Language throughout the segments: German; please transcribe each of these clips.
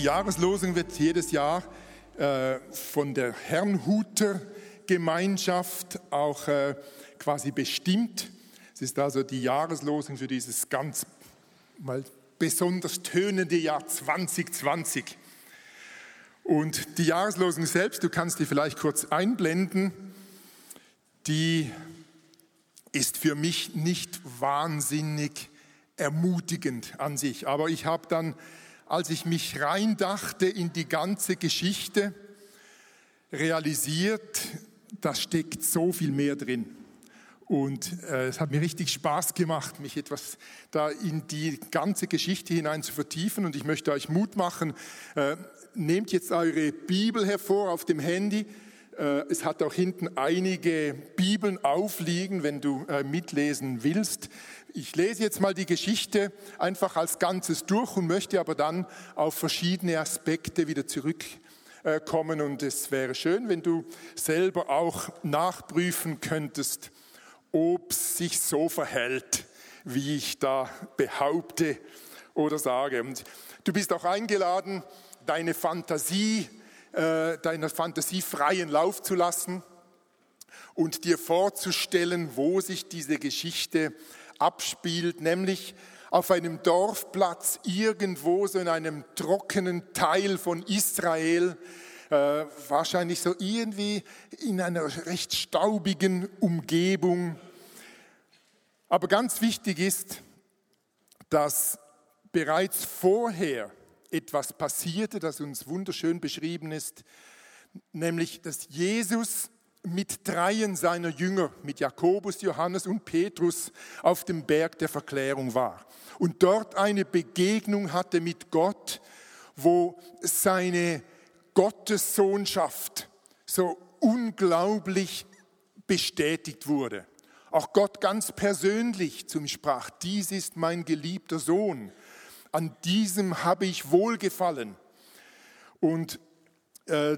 Die Jahreslosung wird jedes Jahr äh, von der Herrnhuter Gemeinschaft auch äh, quasi bestimmt. Es ist also die Jahreslosung für dieses ganz mal besonders tönende Jahr 2020. Und die Jahreslosung selbst, du kannst die vielleicht kurz einblenden, die ist für mich nicht wahnsinnig ermutigend an sich. Aber ich habe dann als ich mich reindachte in die ganze Geschichte, realisiert, da steckt so viel mehr drin. Und äh, es hat mir richtig Spaß gemacht, mich etwas da in die ganze Geschichte hinein zu vertiefen. Und ich möchte euch Mut machen, äh, nehmt jetzt eure Bibel hervor auf dem Handy. Äh, es hat auch hinten einige Bibeln aufliegen, wenn du äh, mitlesen willst. Ich lese jetzt mal die Geschichte einfach als Ganzes durch und möchte aber dann auf verschiedene Aspekte wieder zurückkommen. Und es wäre schön, wenn du selber auch nachprüfen könntest, ob es sich so verhält, wie ich da behaupte oder sage. Und du bist auch eingeladen, deine Fantasie, äh, deiner Fantasie freien Lauf zu lassen und dir vorzustellen, wo sich diese Geschichte abspielt, nämlich auf einem Dorfplatz irgendwo so in einem trockenen Teil von Israel, äh, wahrscheinlich so irgendwie in einer recht staubigen Umgebung. Aber ganz wichtig ist, dass bereits vorher etwas passierte, das uns wunderschön beschrieben ist, nämlich dass Jesus mit dreien seiner Jünger, mit Jakobus, Johannes und Petrus, auf dem Berg der Verklärung war und dort eine Begegnung hatte mit Gott, wo seine Gottessohnschaft so unglaublich bestätigt wurde. Auch Gott ganz persönlich zu ihm sprach, dies ist mein geliebter Sohn, an diesem habe ich wohlgefallen. Und äh,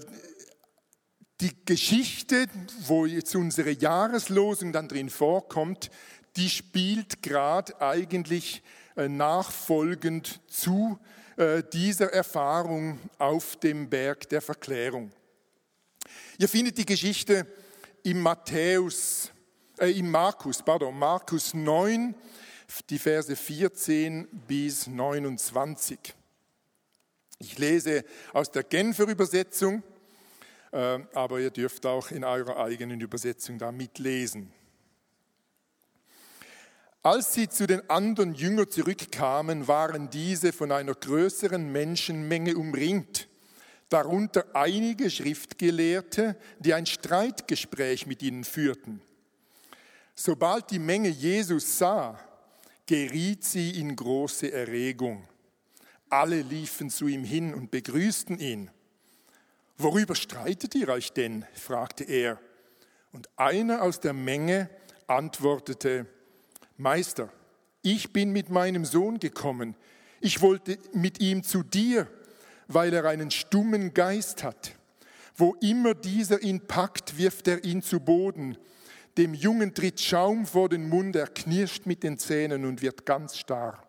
die Geschichte, wo jetzt unsere Jahreslosung dann drin vorkommt, die spielt gerade eigentlich äh, nachfolgend zu äh, dieser Erfahrung auf dem Berg der Verklärung. Ihr findet die Geschichte im Matthäus, äh, im Markus, pardon, Markus 9, die Verse 14 bis 29. Ich lese aus der Genfer Übersetzung. Äh, aber ihr dürft auch in eurer eigenen Übersetzung da mitlesen. Als sie zu den anderen Jüngern zurückkamen, waren diese von einer größeren Menschenmenge umringt, darunter einige Schriftgelehrte, die ein Streitgespräch mit ihnen führten. Sobald die Menge Jesus sah, geriet sie in große Erregung. Alle liefen zu ihm hin und begrüßten ihn. Worüber streitet ihr euch denn? fragte er. Und einer aus der Menge antwortete, Meister, ich bin mit meinem Sohn gekommen. Ich wollte mit ihm zu dir, weil er einen stummen Geist hat. Wo immer dieser ihn packt, wirft er ihn zu Boden. Dem Jungen tritt Schaum vor den Mund, er knirscht mit den Zähnen und wird ganz starr.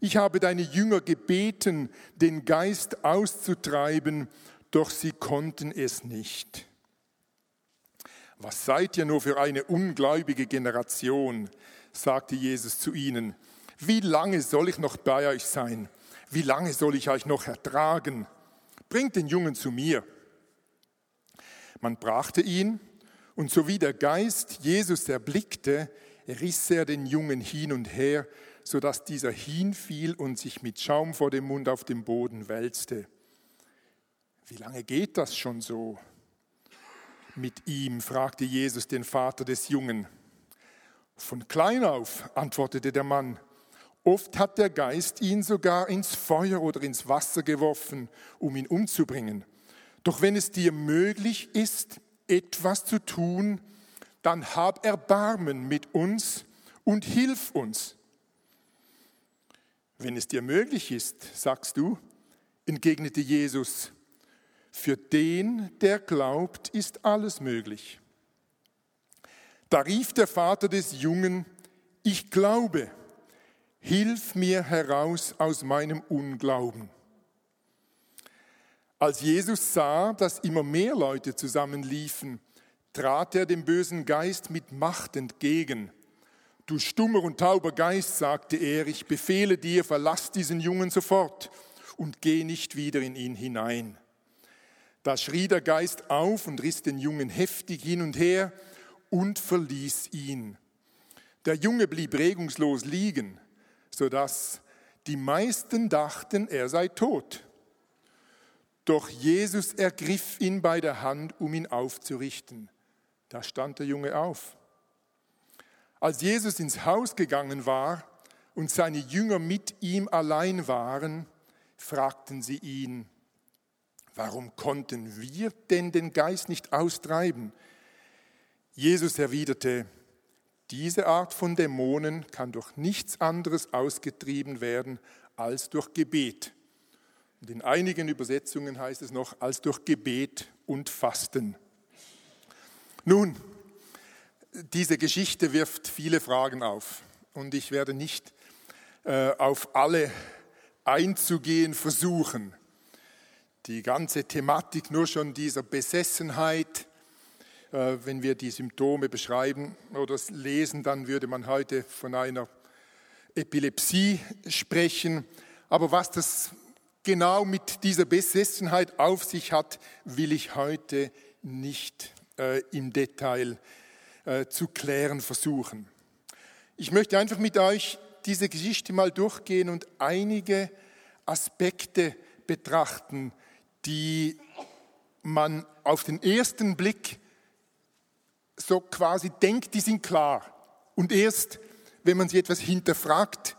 Ich habe deine Jünger gebeten, den Geist auszutreiben, doch sie konnten es nicht. Was seid ihr nur für eine ungläubige Generation, sagte Jesus zu ihnen. Wie lange soll ich noch bei euch sein? Wie lange soll ich euch noch ertragen? Bringt den Jungen zu mir. Man brachte ihn, und so wie der Geist Jesus erblickte, riss er den Jungen hin und her, sodass dieser hinfiel und sich mit Schaum vor dem Mund auf dem Boden wälzte. Wie lange geht das schon so mit ihm? fragte Jesus den Vater des Jungen. Von klein auf, antwortete der Mann. Oft hat der Geist ihn sogar ins Feuer oder ins Wasser geworfen, um ihn umzubringen. Doch wenn es dir möglich ist, etwas zu tun, dann hab Erbarmen mit uns und hilf uns. Wenn es dir möglich ist, sagst du, entgegnete Jesus, für den, der glaubt, ist alles möglich. Da rief der Vater des Jungen, ich glaube, hilf mir heraus aus meinem Unglauben. Als Jesus sah, dass immer mehr Leute zusammenliefen, trat er dem bösen Geist mit Macht entgegen. Du stummer und tauber Geist, sagte er, ich befehle dir, verlass diesen Jungen sofort und geh nicht wieder in ihn hinein. Da schrie der Geist auf und riss den Jungen heftig hin und her und verließ ihn. Der Junge blieb regungslos liegen, sodass die meisten dachten, er sei tot. Doch Jesus ergriff ihn bei der Hand, um ihn aufzurichten. Da stand der Junge auf. Als Jesus ins Haus gegangen war und seine Jünger mit ihm allein waren, fragten sie ihn, warum konnten wir denn den Geist nicht austreiben? Jesus erwiderte, diese Art von Dämonen kann durch nichts anderes ausgetrieben werden als durch Gebet. Und in einigen Übersetzungen heißt es noch als durch Gebet und Fasten. Nun, diese Geschichte wirft viele Fragen auf und ich werde nicht äh, auf alle einzugehen versuchen. Die ganze Thematik nur schon dieser Besessenheit, äh, wenn wir die Symptome beschreiben oder lesen, dann würde man heute von einer Epilepsie sprechen. Aber was das genau mit dieser Besessenheit auf sich hat, will ich heute nicht äh, im Detail äh, zu klären versuchen. Ich möchte einfach mit euch diese Geschichte mal durchgehen und einige Aspekte betrachten, die man auf den ersten Blick so quasi denkt, die sind klar. Und erst, wenn man sie etwas hinterfragt,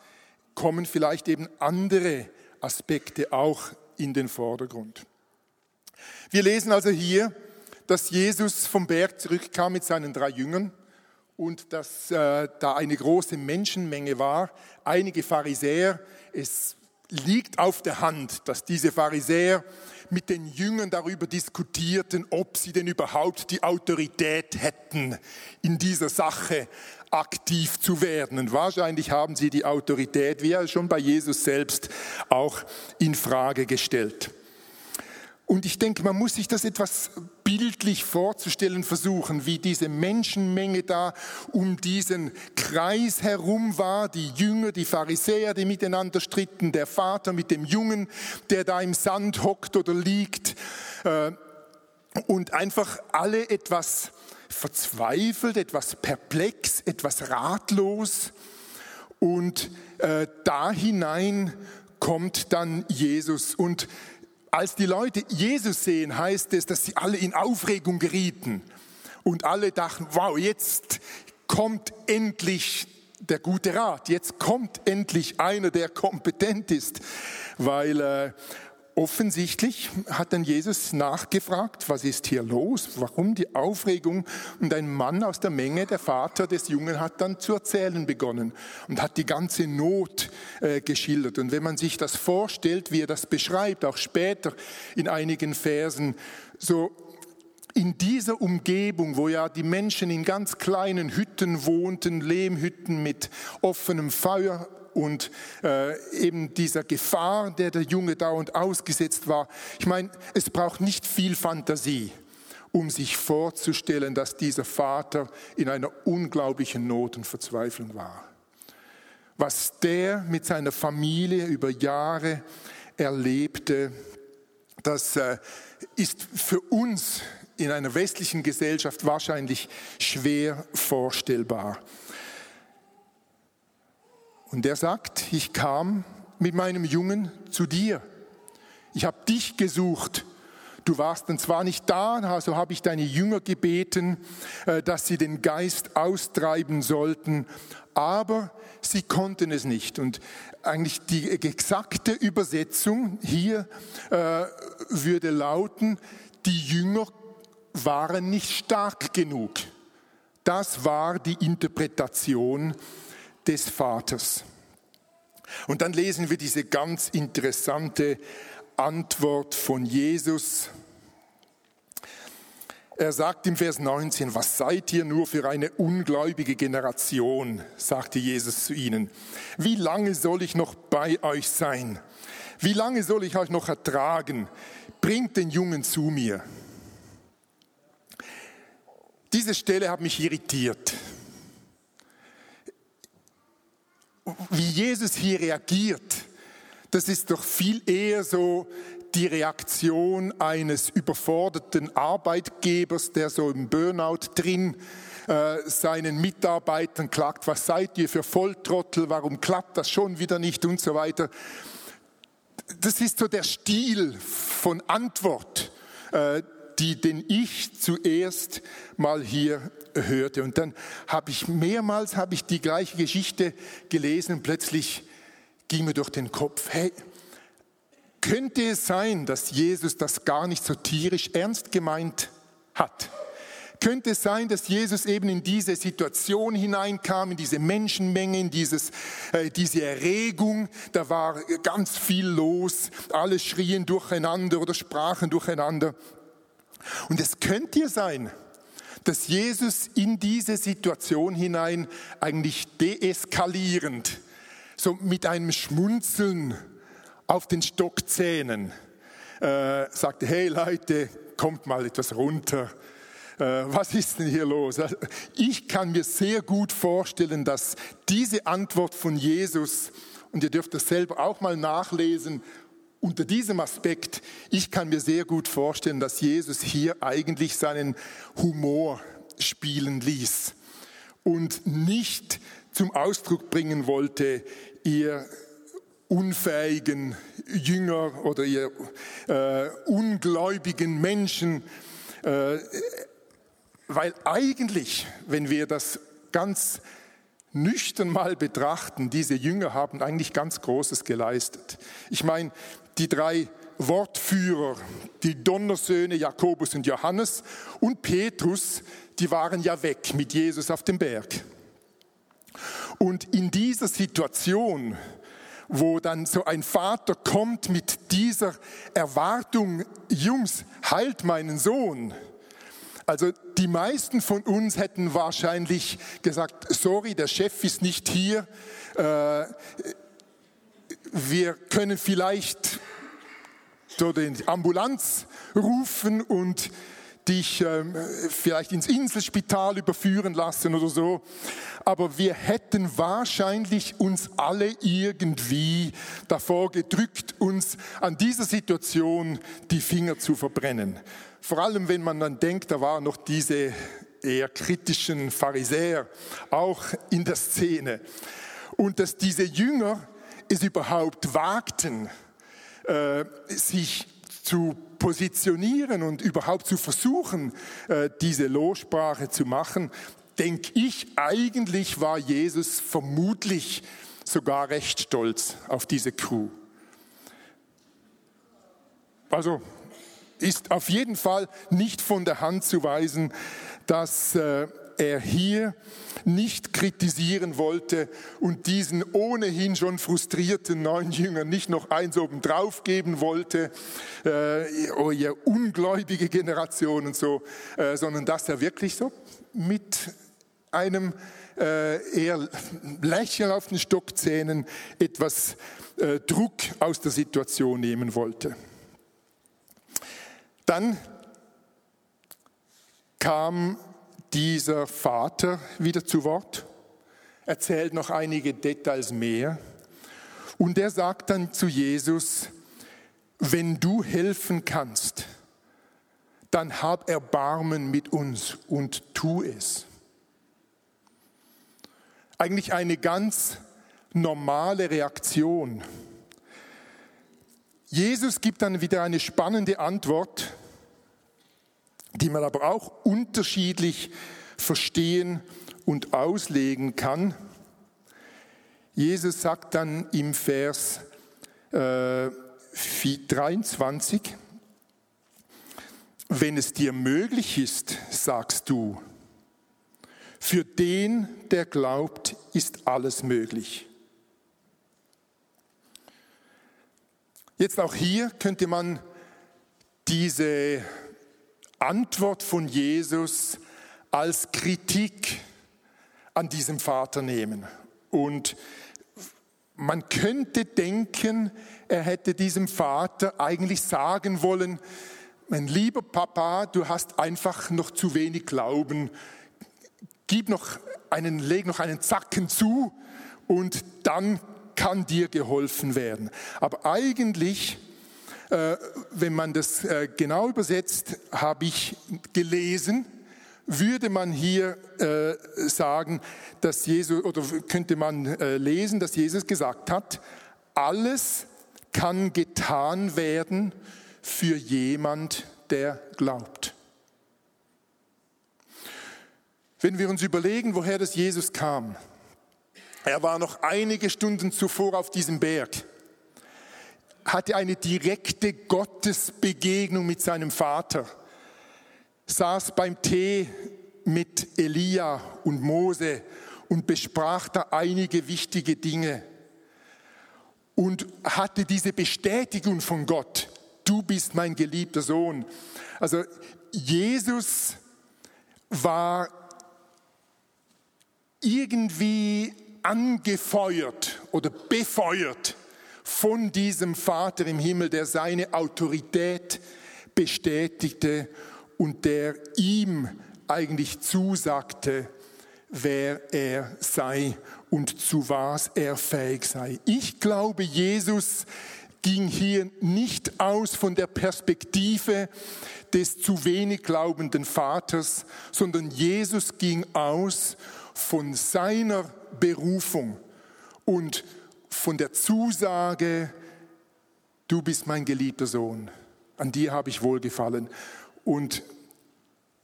kommen vielleicht eben andere Aspekte auch in den Vordergrund. Wir lesen also hier, dass Jesus vom Berg zurückkam mit seinen drei Jüngern und dass äh, da eine große Menschenmenge war, einige Pharisäer. Es liegt auf der Hand, dass diese Pharisäer mit den Jüngern darüber diskutierten, ob sie denn überhaupt die Autorität hätten, in dieser Sache aktiv zu werden. Und wahrscheinlich haben sie die Autorität, wie er schon bei Jesus selbst, auch in Frage gestellt. Und ich denke, man muss sich das etwas bildlich vorzustellen versuchen, wie diese Menschenmenge da um diesen Kreis herum war, die Jünger, die Pharisäer, die miteinander stritten, der Vater mit dem Jungen, der da im Sand hockt oder liegt äh, und einfach alle etwas verzweifelt, etwas perplex, etwas ratlos. Und äh, da hinein kommt dann Jesus. Und als die Leute Jesus sehen, heißt es, dass sie alle in Aufregung gerieten. Und alle dachten, wow, jetzt kommt endlich der gute Rat, jetzt kommt endlich einer, der kompetent ist, weil äh, Offensichtlich hat dann Jesus nachgefragt, was ist hier los, warum die Aufregung. Und ein Mann aus der Menge, der Vater des Jungen, hat dann zu erzählen begonnen und hat die ganze Not äh, geschildert. Und wenn man sich das vorstellt, wie er das beschreibt, auch später in einigen Versen, so in dieser Umgebung, wo ja die Menschen in ganz kleinen Hütten wohnten, Lehmhütten mit offenem Feuer, und äh, eben dieser Gefahr, der der Junge dauernd ausgesetzt war. Ich meine, es braucht nicht viel Fantasie, um sich vorzustellen, dass dieser Vater in einer unglaublichen Not und Verzweiflung war. Was der mit seiner Familie über Jahre erlebte, das äh, ist für uns in einer westlichen Gesellschaft wahrscheinlich schwer vorstellbar. Und er sagt, ich kam mit meinem Jungen zu dir. Ich habe dich gesucht. Du warst dann zwar nicht da, also habe ich deine Jünger gebeten, äh, dass sie den Geist austreiben sollten, aber sie konnten es nicht. Und eigentlich die exakte Übersetzung hier äh, würde lauten, die Jünger waren nicht stark genug. Das war die Interpretation des Vaters. Und dann lesen wir diese ganz interessante Antwort von Jesus. Er sagt im Vers 19, was seid ihr nur für eine ungläubige Generation, sagte Jesus zu ihnen. Wie lange soll ich noch bei euch sein? Wie lange soll ich euch noch ertragen? Bringt den Jungen zu mir. Diese Stelle hat mich irritiert. Wie Jesus hier reagiert, das ist doch viel eher so die Reaktion eines überforderten Arbeitgebers, der so im Burnout drin äh, seinen Mitarbeitern klagt, was seid ihr für Volltrottel, warum klappt das schon wieder nicht und so weiter. Das ist so der Stil von Antwort, äh, die, den ich zuerst mal hier hörte. Und dann habe ich mehrmals habe ich die gleiche Geschichte gelesen und plötzlich ging mir durch den Kopf, hey, könnte es sein, dass Jesus das gar nicht so tierisch ernst gemeint hat? Könnte es sein, dass Jesus eben in diese Situation hineinkam, in diese Menschenmenge, in dieses, äh, diese Erregung? Da war ganz viel los, alle schrien durcheinander oder sprachen durcheinander. Und es könnte ja sein, dass Jesus in diese Situation hinein eigentlich deeskalierend, so mit einem Schmunzeln auf den Stockzähnen, äh, sagte, hey Leute, kommt mal etwas runter. Äh, was ist denn hier los? Also, ich kann mir sehr gut vorstellen, dass diese Antwort von Jesus, und ihr dürft das selber auch mal nachlesen, unter diesem Aspekt, ich kann mir sehr gut vorstellen, dass Jesus hier eigentlich seinen Humor spielen ließ und nicht zum Ausdruck bringen wollte, ihr unfähigen Jünger oder ihr äh, ungläubigen Menschen, äh, weil eigentlich, wenn wir das ganz nüchtern mal betrachten, diese Jünger haben eigentlich ganz Großes geleistet. Ich meine, die drei Wortführer, die Donnersöhne Jakobus und Johannes und Petrus, die waren ja weg mit Jesus auf dem Berg. Und in dieser Situation, wo dann so ein Vater kommt mit dieser Erwartung, Jungs, heilt meinen Sohn. Also die meisten von uns hätten wahrscheinlich gesagt, sorry, der Chef ist nicht hier, äh, wir können vielleicht so den Ambulanz rufen und dich ähm, vielleicht ins Inselspital überführen lassen oder so. Aber wir hätten wahrscheinlich uns alle irgendwie davor gedrückt, uns an dieser Situation die Finger zu verbrennen. Vor allem, wenn man dann denkt, da waren noch diese eher kritischen Pharisäer auch in der Szene. Und dass diese Jünger es überhaupt wagten, äh, sich zu positionieren und überhaupt zu versuchen, äh, diese Lossprache zu machen, denke ich, eigentlich war Jesus vermutlich sogar recht stolz auf diese Crew. Also ist auf jeden Fall nicht von der Hand zu weisen, dass äh, er hier nicht kritisieren wollte und diesen ohnehin schon frustrierten neuen Jüngern nicht noch eins oben drauf geben wollte, äh, oh ihr ungläubige Generation und so, äh, sondern dass er wirklich so mit einem äh, eher Lächeln auf den Stockzähnen etwas äh, Druck aus der Situation nehmen wollte. Dann kam dieser Vater wieder zu Wort, erzählt noch einige Details mehr und er sagt dann zu Jesus, wenn du helfen kannst, dann hab Erbarmen mit uns und tu es. Eigentlich eine ganz normale Reaktion. Jesus gibt dann wieder eine spannende Antwort die man aber auch unterschiedlich verstehen und auslegen kann. Jesus sagt dann im Vers äh, 23, wenn es dir möglich ist, sagst du, für den, der glaubt, ist alles möglich. Jetzt auch hier könnte man diese Antwort von Jesus als Kritik an diesem Vater nehmen. Und man könnte denken, er hätte diesem Vater eigentlich sagen wollen, mein lieber Papa, du hast einfach noch zu wenig Glauben. Gib noch einen, leg noch einen Zacken zu und dann kann dir geholfen werden. Aber eigentlich, wenn man das äh, genau übersetzt, habe ich gelesen, würde man hier äh, sagen, dass Jesus, oder könnte man äh, lesen, dass Jesus gesagt hat, alles kann getan werden für jemand, der glaubt. Wenn wir uns überlegen, woher das Jesus kam, er war noch einige Stunden zuvor auf diesem Berg, hatte eine direkte Gottesbegegnung mit seinem Vater saß beim Tee mit Elia und Mose und besprach da einige wichtige Dinge und hatte diese Bestätigung von Gott, du bist mein geliebter Sohn. Also Jesus war irgendwie angefeuert oder befeuert von diesem Vater im Himmel, der seine Autorität bestätigte und der ihm eigentlich zusagte, wer er sei und zu was er fähig sei. Ich glaube, Jesus ging hier nicht aus von der Perspektive des zu wenig glaubenden Vaters, sondern Jesus ging aus von seiner Berufung und von der Zusage, du bist mein geliebter Sohn, an dir habe ich wohlgefallen. Und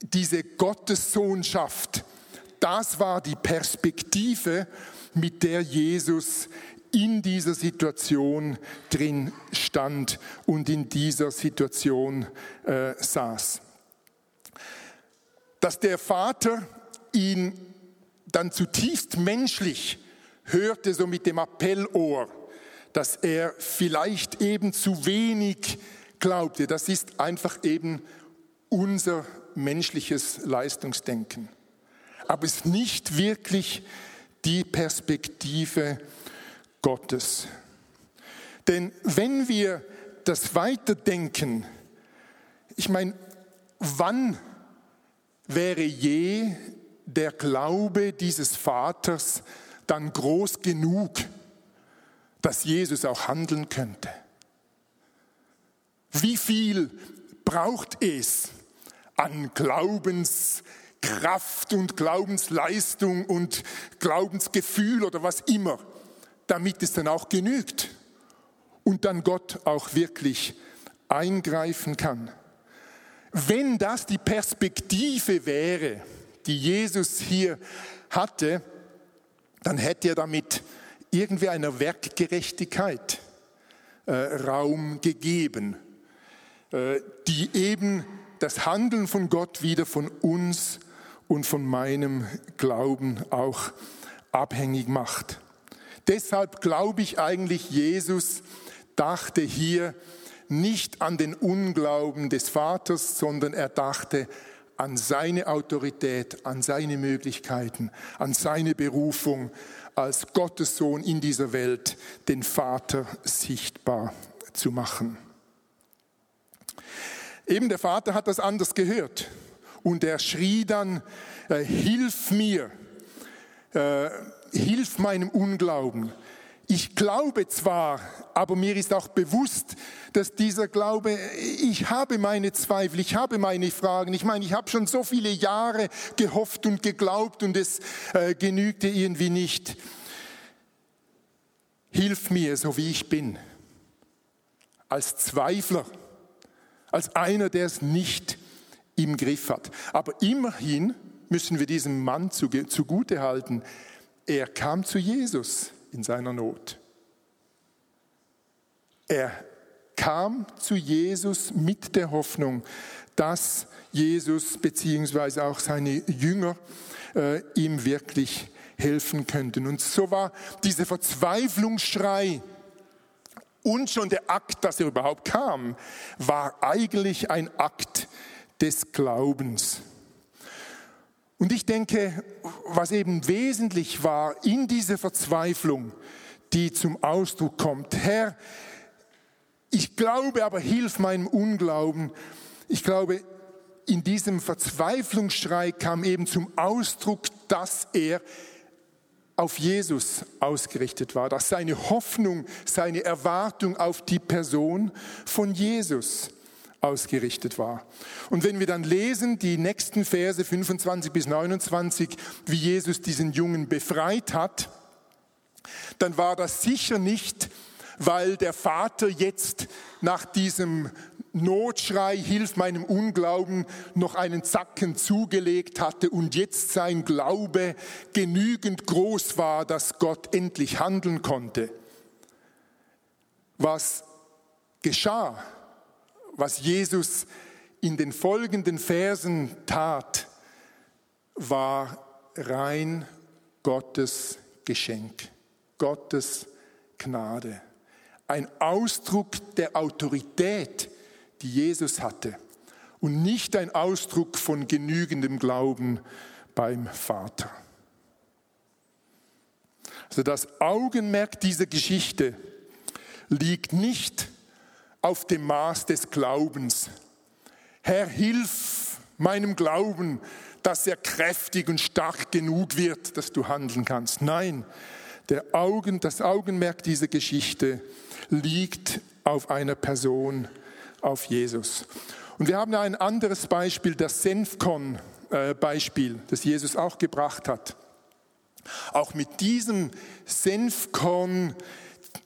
diese Gottessohnschaft, das war die Perspektive, mit der Jesus in dieser Situation drin stand und in dieser Situation äh, saß. Dass der Vater ihn dann zutiefst menschlich hörte, so mit dem Appellohr, dass er vielleicht eben zu wenig glaubte, das ist einfach eben unser menschliches Leistungsdenken. Aber es ist nicht wirklich die Perspektive Gottes. Denn wenn wir das weiterdenken, ich meine, wann wäre je der Glaube dieses Vaters dann groß genug, dass Jesus auch handeln könnte? Wie viel braucht es, an Glaubenskraft und Glaubensleistung und Glaubensgefühl oder was immer, damit es dann auch genügt und dann Gott auch wirklich eingreifen kann. Wenn das die Perspektive wäre, die Jesus hier hatte, dann hätte er damit irgendwie einer Werkgerechtigkeit äh, Raum gegeben, äh, die eben das Handeln von Gott wieder von uns und von meinem Glauben auch abhängig macht. Deshalb glaube ich eigentlich, Jesus dachte hier nicht an den Unglauben des Vaters, sondern er dachte an seine Autorität, an seine Möglichkeiten, an seine Berufung als Gottes Sohn in dieser Welt, den Vater sichtbar zu machen. Eben der Vater hat das anders gehört und er schrie dann, äh, hilf mir, äh, hilf meinem Unglauben. Ich glaube zwar, aber mir ist auch bewusst, dass dieser Glaube, ich habe meine Zweifel, ich habe meine Fragen. Ich meine, ich habe schon so viele Jahre gehofft und geglaubt und es äh, genügte irgendwie nicht. Hilf mir, so wie ich bin, als Zweifler als einer, der es nicht im Griff hat. Aber immerhin müssen wir diesem Mann zugute halten, er kam zu Jesus in seiner Not. Er kam zu Jesus mit der Hoffnung, dass Jesus beziehungsweise auch seine Jünger äh, ihm wirklich helfen könnten. Und so war dieser Verzweiflungsschrei und schon der Akt, dass er überhaupt kam, war eigentlich ein Akt des Glaubens. Und ich denke, was eben wesentlich war in dieser Verzweiflung, die zum Ausdruck kommt, Herr, ich glaube, aber hilf meinem Unglauben. Ich glaube, in diesem Verzweiflungsschrei kam eben zum Ausdruck, dass er auf Jesus ausgerichtet war, dass seine Hoffnung, seine Erwartung auf die Person von Jesus ausgerichtet war. Und wenn wir dann lesen, die nächsten Verse 25 bis 29, wie Jesus diesen Jungen befreit hat, dann war das sicher nicht, weil der Vater jetzt nach diesem Notschrei, hilf meinem Unglauben, noch einen Zacken zugelegt hatte und jetzt sein Glaube genügend groß war, dass Gott endlich handeln konnte. Was geschah, was Jesus in den folgenden Versen tat, war rein Gottes Geschenk, Gottes Gnade. Ein Ausdruck der Autorität, die Jesus hatte und nicht ein Ausdruck von genügendem Glauben beim Vater. Also das Augenmerk dieser Geschichte liegt nicht auf dem Maß des Glaubens. Herr, hilf meinem Glauben, dass er kräftig und stark genug wird, dass du handeln kannst. Nein, der Augen, das Augenmerk dieser Geschichte liegt auf einer Person, auf Jesus. Und wir haben ein anderes Beispiel, das Senfkorn-Beispiel, das Jesus auch gebracht hat. Auch mit diesem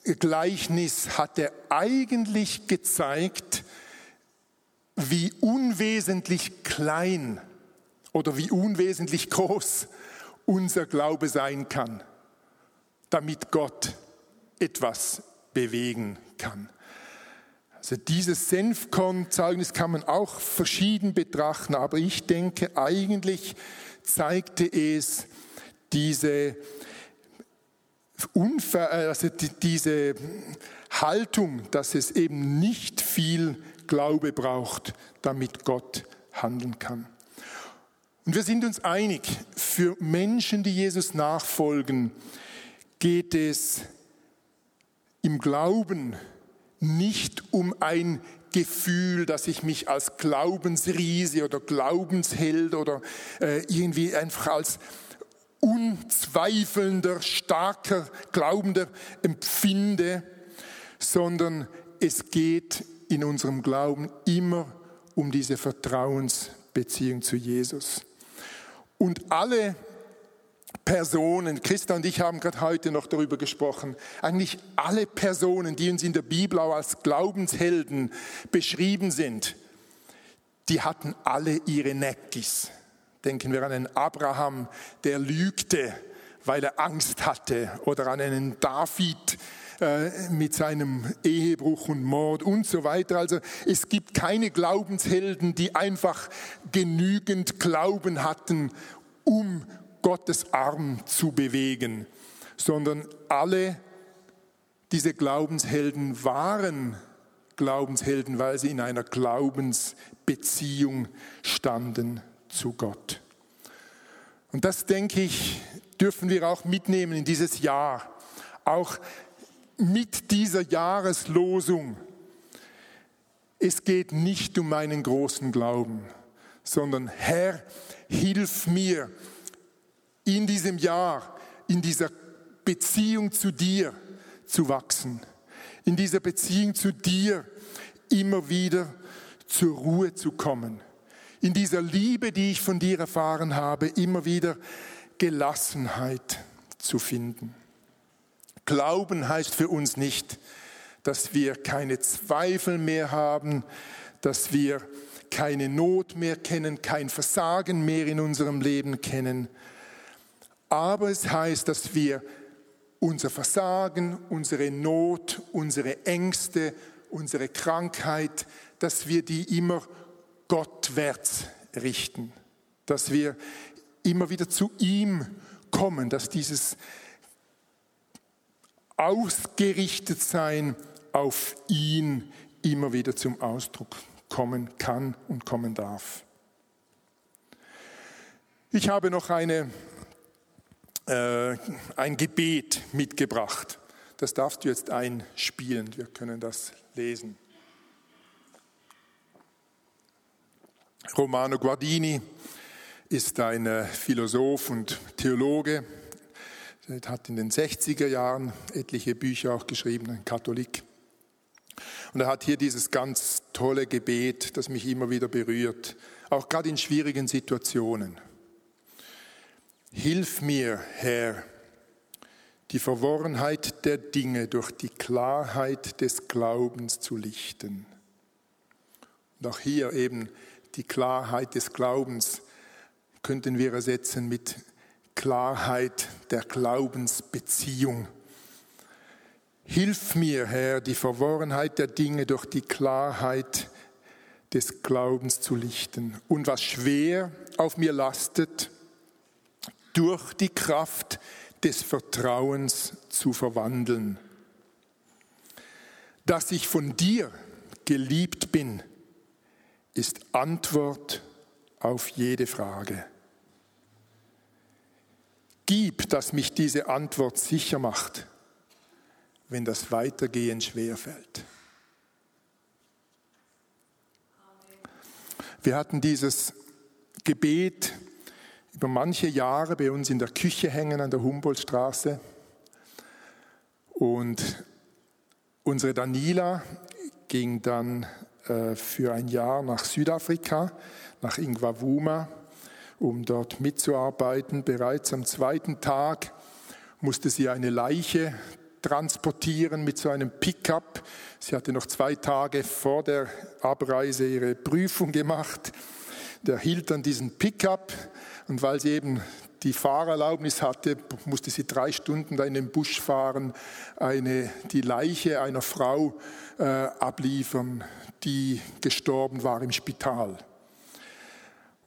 Senfkorn-Gleichnis hat er eigentlich gezeigt, wie unwesentlich klein oder wie unwesentlich groß unser Glaube sein kann, damit Gott etwas bewegen kann. Also dieses Senfkorn-Zeugnis kann man auch verschieden betrachten, aber ich denke, eigentlich zeigte es diese, Unver also diese Haltung, dass es eben nicht viel Glaube braucht, damit Gott handeln kann. Und wir sind uns einig, für Menschen, die Jesus nachfolgen, geht es im Glauben nicht um ein Gefühl, dass ich mich als Glaubensriese oder Glaubensheld oder äh, irgendwie einfach als unzweifelnder, starker Glaubender empfinde, sondern es geht in unserem Glauben immer um diese Vertrauensbeziehung zu Jesus. Und alle Personen, Christa und ich haben gerade heute noch darüber gesprochen, eigentlich alle Personen, die uns in der Bibel auch als Glaubenshelden beschrieben sind, die hatten alle ihre Neckis. Denken wir an einen Abraham, der lügte, weil er Angst hatte, oder an einen David äh, mit seinem Ehebruch und Mord und so weiter. Also es gibt keine Glaubenshelden, die einfach genügend Glauben hatten, um Gottes Arm zu bewegen, sondern alle diese Glaubenshelden waren Glaubenshelden, weil sie in einer Glaubensbeziehung standen zu Gott. Und das, denke ich, dürfen wir auch mitnehmen in dieses Jahr, auch mit dieser Jahreslosung. Es geht nicht um meinen großen Glauben, sondern Herr, hilf mir, in diesem Jahr, in dieser Beziehung zu dir zu wachsen, in dieser Beziehung zu dir immer wieder zur Ruhe zu kommen, in dieser Liebe, die ich von dir erfahren habe, immer wieder Gelassenheit zu finden. Glauben heißt für uns nicht, dass wir keine Zweifel mehr haben, dass wir keine Not mehr kennen, kein Versagen mehr in unserem Leben kennen. Aber es heißt, dass wir unser Versagen, unsere Not, unsere Ängste, unsere Krankheit, dass wir die immer gottwärts richten, dass wir immer wieder zu ihm kommen, dass dieses Ausgerichtetsein auf ihn immer wieder zum Ausdruck kommen kann und kommen darf. Ich habe noch eine, äh, ein Gebet mitgebracht. Das darfst du jetzt einspielen. Wir können das lesen. Romano Guardini ist ein äh, Philosoph und Theologe. Er hat in den 60er Jahren etliche Bücher auch geschrieben, ein Katholik. Und er hat hier dieses ganz tolle Gebet, das mich immer wieder berührt, auch gerade in schwierigen Situationen. Hilf mir, Herr, die Verworrenheit der Dinge durch die Klarheit des Glaubens zu lichten. Und auch hier eben die Klarheit des Glaubens könnten wir ersetzen mit Klarheit der Glaubensbeziehung. Hilf mir, Herr, die Verworrenheit der Dinge durch die Klarheit des Glaubens zu lichten und was schwer auf mir lastet, durch die Kraft des Vertrauens zu verwandeln. Dass ich von dir geliebt bin, ist Antwort auf jede Frage. Gib, dass mich diese Antwort sicher macht wenn das Weitergehen schwerfällt. Wir hatten dieses Gebet über manche Jahre bei uns in der Küche hängen an der Humboldtstraße. Und unsere Daniela ging dann für ein Jahr nach Südafrika, nach Ingwavuma, um dort mitzuarbeiten. Bereits am zweiten Tag musste sie eine Leiche transportieren mit so einem Pickup. Sie hatte noch zwei Tage vor der Abreise ihre Prüfung gemacht. Der hielt dann diesen Pickup und weil sie eben die Fahrerlaubnis hatte, musste sie drei Stunden da in den Busch fahren, eine, die Leiche einer Frau äh, abliefern, die gestorben war im Spital.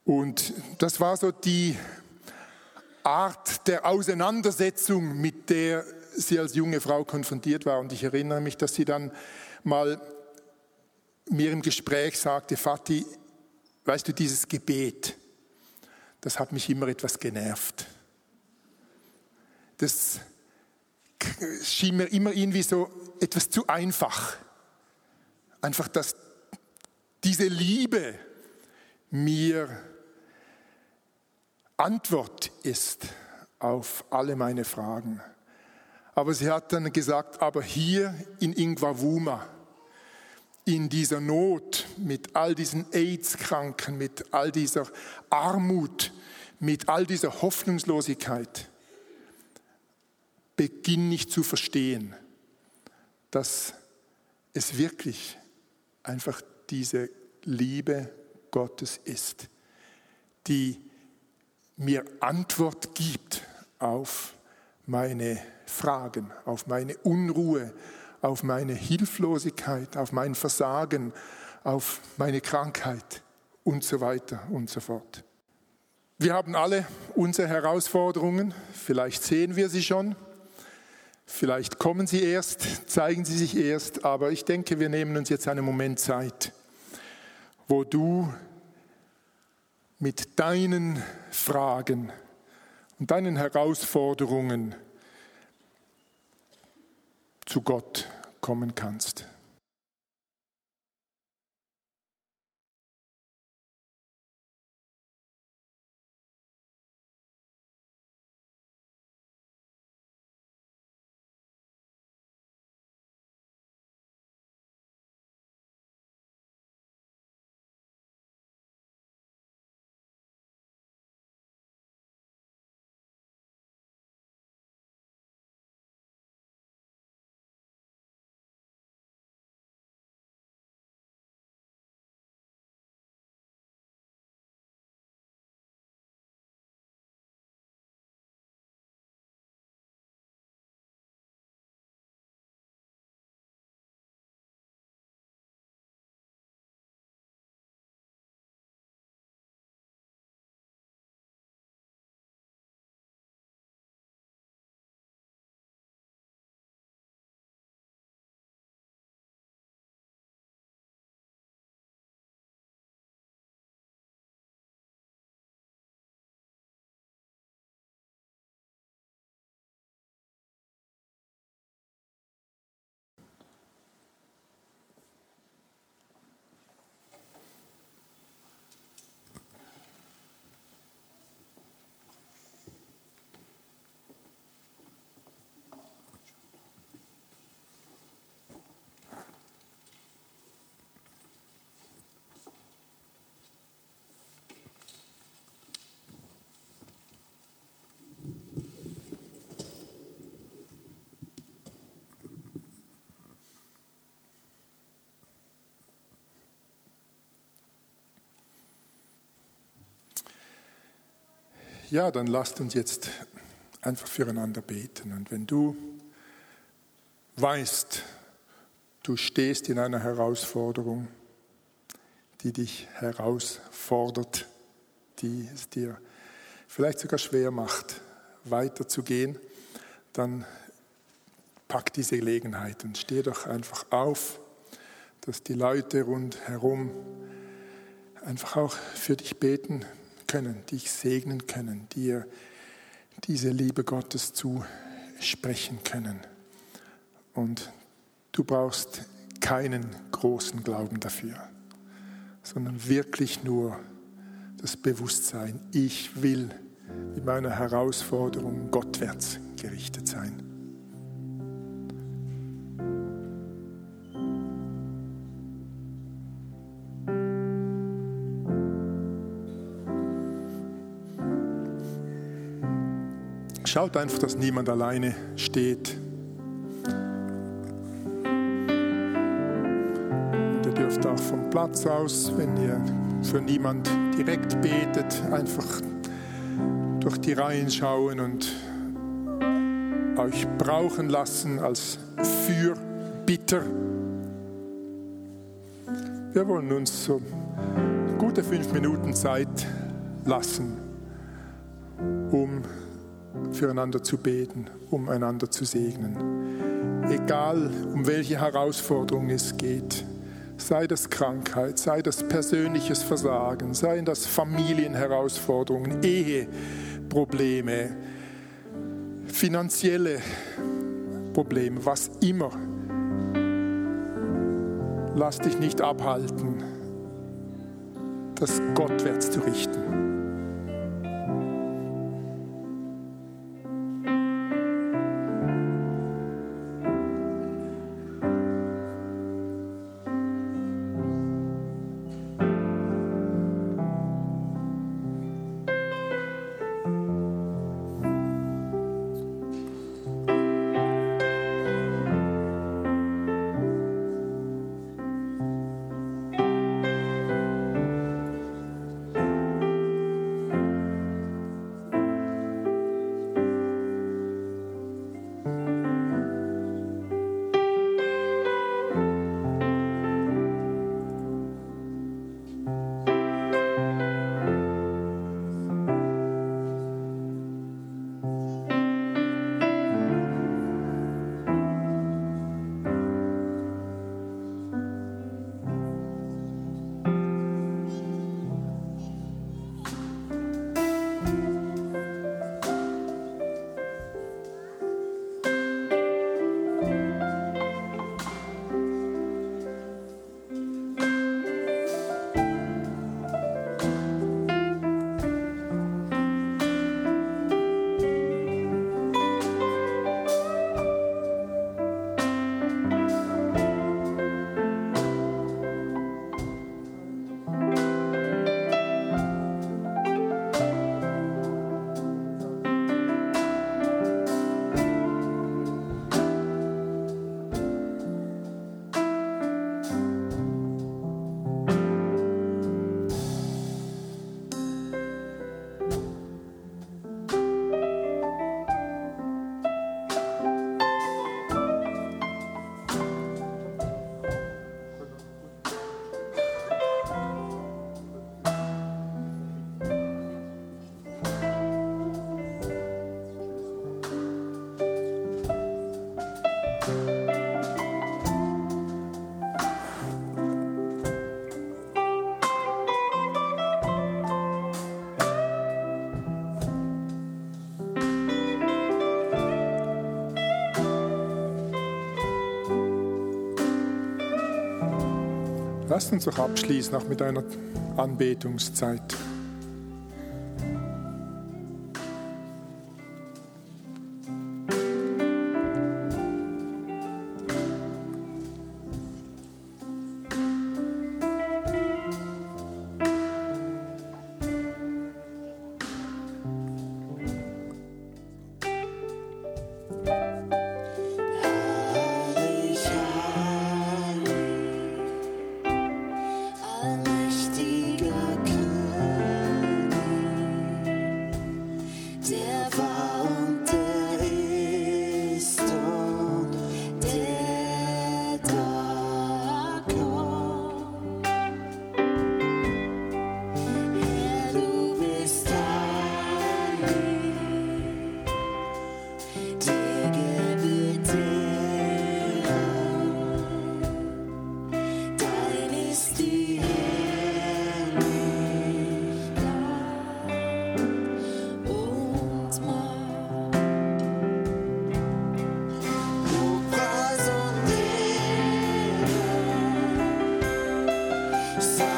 Und das war so die Art der Auseinandersetzung, mit der sie als junge Frau konfrontiert war. Und ich erinnere mich, dass sie dann mal mir im Gespräch sagte, Vati, weißt du, dieses Gebet, das hat mich immer etwas genervt. Das schien mir immer irgendwie so etwas zu einfach. Einfach, dass diese Liebe mir Antwort ist auf alle meine Fragen. Aber sie hat dann gesagt, aber hier in Ingwavuma, in dieser Not, mit all diesen AIDS-Kranken, mit all dieser Armut, mit all dieser Hoffnungslosigkeit, beginn ich zu verstehen, dass es wirklich einfach diese Liebe Gottes ist, die mir Antwort gibt auf meine Fragen, auf meine Unruhe, auf meine Hilflosigkeit, auf mein Versagen, auf meine Krankheit und so weiter und so fort. Wir haben alle unsere Herausforderungen, vielleicht sehen wir sie schon, vielleicht kommen sie erst, zeigen sie sich erst, aber ich denke, wir nehmen uns jetzt einen Moment Zeit, wo du mit deinen Fragen und deinen Herausforderungen zu Gott kommen kannst. Ja, dann lasst uns jetzt einfach füreinander beten. Und wenn du weißt, du stehst in einer Herausforderung, die dich herausfordert, die es dir vielleicht sogar schwer macht, weiterzugehen, dann pack diese Gelegenheit und steh doch einfach auf, dass die Leute rundherum einfach auch für dich beten können, dich segnen können, dir diese Liebe Gottes zusprechen können. Und du brauchst keinen großen Glauben dafür, sondern wirklich nur das Bewusstsein, ich will mit meiner Herausforderung gottwärts gerichtet sein. Schaut einfach, dass niemand alleine steht. Und ihr dürft auch vom Platz aus, wenn ihr für niemand direkt betet, einfach durch die Reihen schauen und euch brauchen lassen als Fürbitter. Wir wollen uns so gute fünf Minuten Zeit lassen, um füreinander zu beten, um einander zu segnen. Egal, um welche Herausforderung es geht, sei das Krankheit, sei das persönliches Versagen, seien das Familienherausforderungen, Eheprobleme, finanzielle Probleme, was immer. Lass dich nicht abhalten, das Gottwärts zu richten. Lasst uns doch abschließen, auch mit einer Anbetungszeit. Just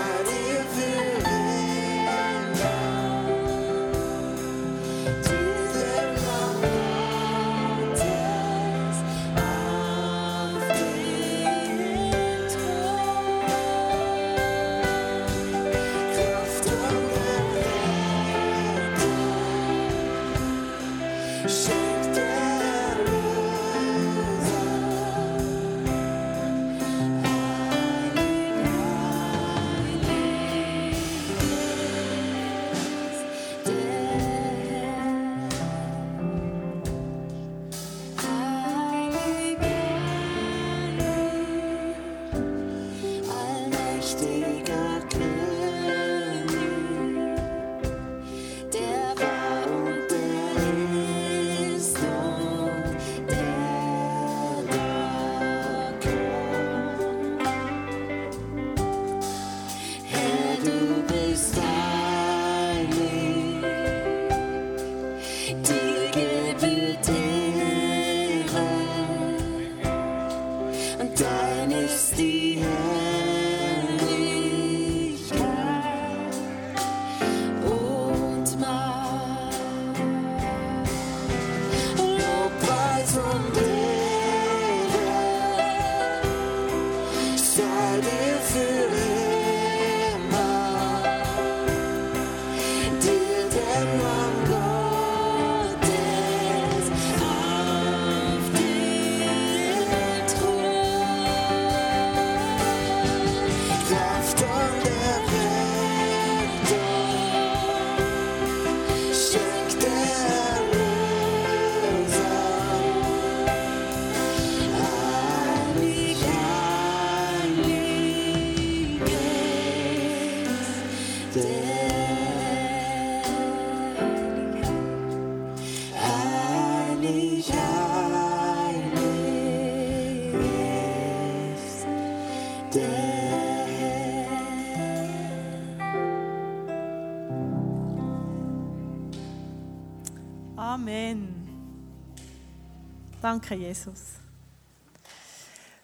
Danke, Jesus.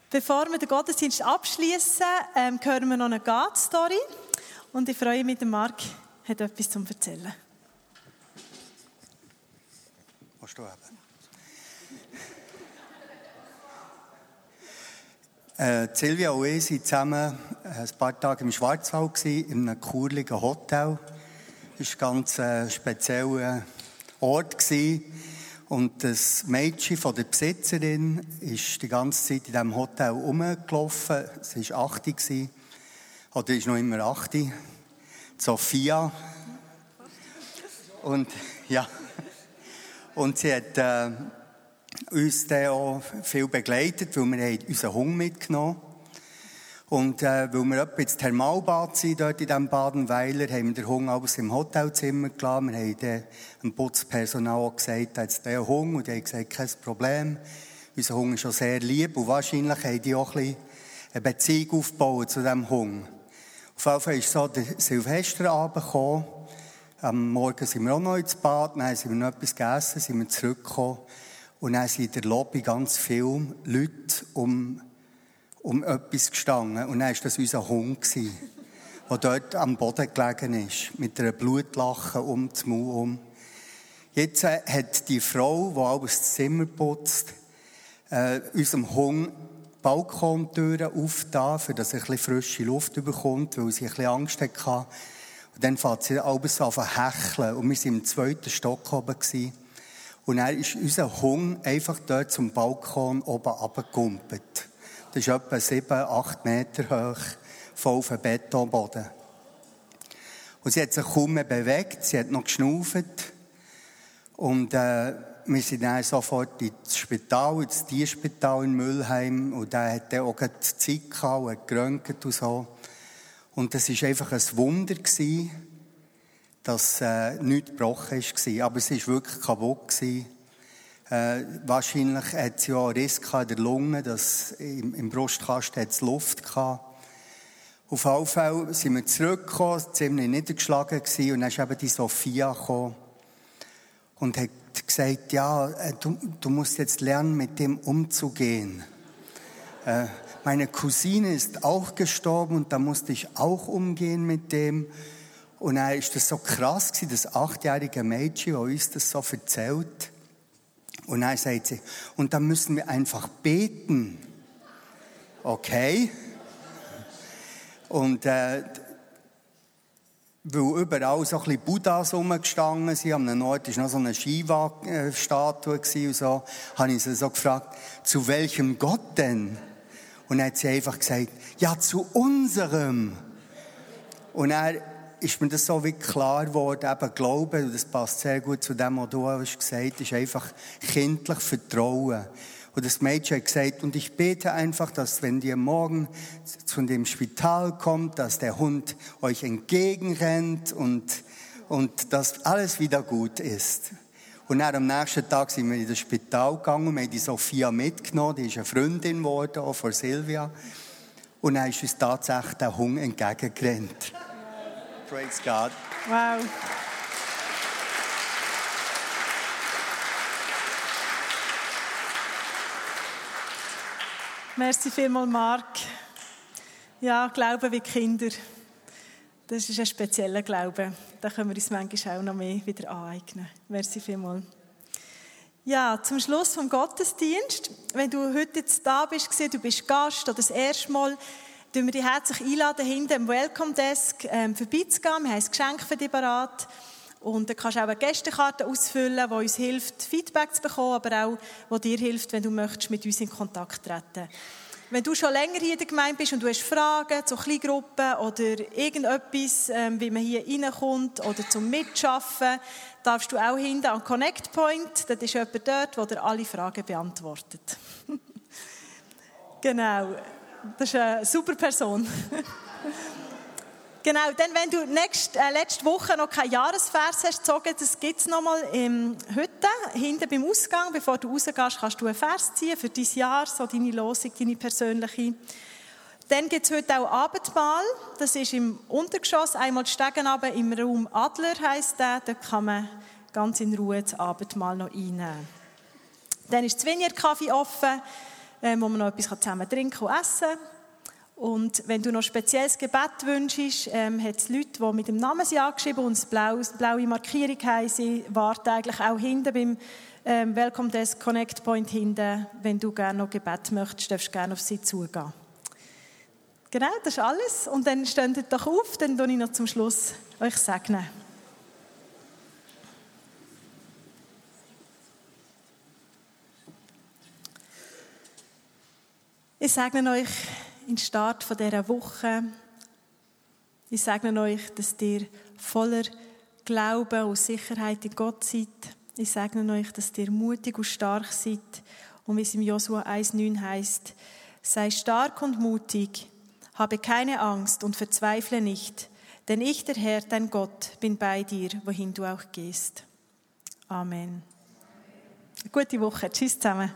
Bevor wir den Gottesdienst abschließen, ähm, hören wir noch eine God-Story. Und ich freue mich, Marc hat etwas zu erzählen. Musst du haben. Äh, Silvia und ich waren zusammen ein paar Tage im Schwarzwald, in einem kurligen Hotel. Das war ein ganz äh, spezieller Ort. Gewesen. Und das Mädchen von der Besitzerin ist die ganze Zeit in diesem Hotel rumgelaufen. Sie war 80 oder ist noch immer 80. Sophia. Und, ja. Und sie hat äh, uns dann auch viel begleitet, weil wir unseren Hund mitgenommen haben. Und äh, weil wir etwa ins Thermalbad sind, dort in diesem Badenweiler, haben wir den Hund alles im Hotelzimmer gelassen. Wir haben dem Putzpersonal auch gesagt, jetzt der Hund. Und die haben gesagt, kein Problem. Unser Hund ist schon sehr lieb. Und wahrscheinlich haben die auch ein bisschen eine Beziehung aufgebaut zu diesem Hund. Auf jeden Fall ist so der Silvesterabend gekommen. Am Morgen sind wir auch noch ins Bad, dann sind wir noch etwas gegessen, sind wir zurückgekommen. Und dann sind in der Lobby ganz viele Leute um um etwas gestanden. Und dann war das unser Hund, der dort am Boden gelegen ist, mit einer Blutlache um das Maul um. Jetzt äh, hat die Frau, die alles das Zimmer putzt, äh, unserem Hund Balkontüren aufgetan, für dass er ein bisschen frische Luft bekommt, weil sie ein bisschen Angst hatte. Und dann fängt sie alles an zu hecheln. Und wir waren im zweiten Stock oben. Gewesen. Und dann ist unser Hund einfach dort zum Balkon oben runtergekumpelt. Das ist etwa sieben, acht Meter hoch, voll auf dem Betonboden. Und sie hat sich kaum mehr bewegt, sie hat noch geschnauft. Und äh, wir sind dann sofort ins Spital, ins Tierspital in Mülheim. Und da hat dann auch die Zeit gehabt und hat geröntgt und so. Und das war einfach ein Wunder, gewesen, dass äh, nichts gebrochen war. Aber es war wirklich kaputt. Gewesen. Äh, wahrscheinlich hat sie auch einen Riss in der Lunge, dass im, im Brustkasten hat es Luft gehabt. Auf jeden Fall sind wir zurückgekommen, ziemlich niedergeschlagen gewesen, und dann ist eben die Sophia gekommen und hat gesagt, ja, äh, du, du musst jetzt lernen, mit dem umzugehen. Äh, meine Cousine ist auch gestorben und da musste ich auch umgehen mit dem. Und dann ist das so krass gewesen, das achtjährige Mädchen, das uns das so erzählt. Und dann sagt sie, und dann müssen wir einfach beten. Okay. Und äh, weil überall so ein bisschen Buddhas rumgestanden sind, an einem Ort war noch so eine Shiva-Statue und so, habe ich sie so gefragt, zu welchem Gott denn? Und dann hat sie einfach gesagt, ja, zu unserem. Und er ist mir das so wie klar geworden, eben Glaube, und das passt sehr gut zu dem, was du hast gesagt, ist einfach kindlich Vertrauen. Und das Mädchen hat gesagt, und ich bete einfach, dass wenn ihr morgen zu dem Spital kommt, dass der Hund euch entgegenrennt und, und dass alles wieder gut ist. Und dann am nächsten Tag sind wir in das Spital gegangen, wir haben die Sophia mitgenommen, die ist eine Freundin geworden, auch von Silvia. Und dann ist uns tatsächlich der Hund entgegengerannt. Praise God. Wow. Merci vielmals, Marc. Ja, Glauben wie Kinder. Das ist ein spezieller Glaube. Da können wir uns manchmal auch noch mehr wieder aneignen. Merci vielmals. Ja, zum Schluss vom Gottesdienst. Wenn du heute jetzt da bist, du bist Gast oder das erste Mal, tun wir dich herzlich einladen, hinter dem Welcome Desk ähm, vorbeizugehen. Wir haben ein Geschenk für dich parat. Und dann kannst du auch eine Gästekarte ausfüllen, die uns hilft, Feedback zu bekommen, aber auch, die dir hilft, wenn du möchtest, mit uns in Kontakt treten Wenn du schon länger hier in der Gemeinde bist und du hast Fragen zu Kleingruppen oder irgendetwas, ähm, wie man hier reinkommt oder zum Mitschaffen, darfst du auch hinten an Connect Point, das ist jemand dort, der alle Fragen beantwortet. genau, das ist eine super Person. Genau, dann wenn du nächst, äh, letzte Woche noch keinen Jahresvers hast gezogen, das gibt es nochmal heute, hinten beim Ausgang. Bevor du rausgehst, kannst du einen Vers ziehen für dein Jahr, so deine Losung, deine persönliche. Dann gibt es heute auch Abendmahl. Das ist im Untergeschoss, einmal Stegen im Raum Adler heisst der. Da kann man ganz in Ruhe das Abendmahl noch einnehmen. Dann ist das Vineyard-Kaffee offen, äh, wo man noch etwas zusammen trinken und essen kann. Und wenn du noch spezielles Gebet wünschst, ähm, hat es Leute, die mit dem Namen sie angeschrieben und eine blaue Markierung haben. Sie warten eigentlich auch hinten beim ähm, Welcome Desk Connect Point hinten. Wenn du gerne noch Gebet möchtest, darfst du gerne auf sie zugehen. Genau, das ist alles. Und dann steht doch auf, dann tue ich noch zum Schluss euch segnen. Ich segne euch in Start von dieser Woche. Ich sage euch, dass ihr voller Glauben und Sicherheit in Gott seid. Ich sage euch, dass ihr mutig und stark seid. Und wie es im Josua 1,9 heißt, sei stark und mutig, habe keine Angst und verzweifle nicht, denn ich, der Herr, dein Gott, bin bei dir, wohin du auch gehst. Amen. Gute Woche. Tschüss zusammen.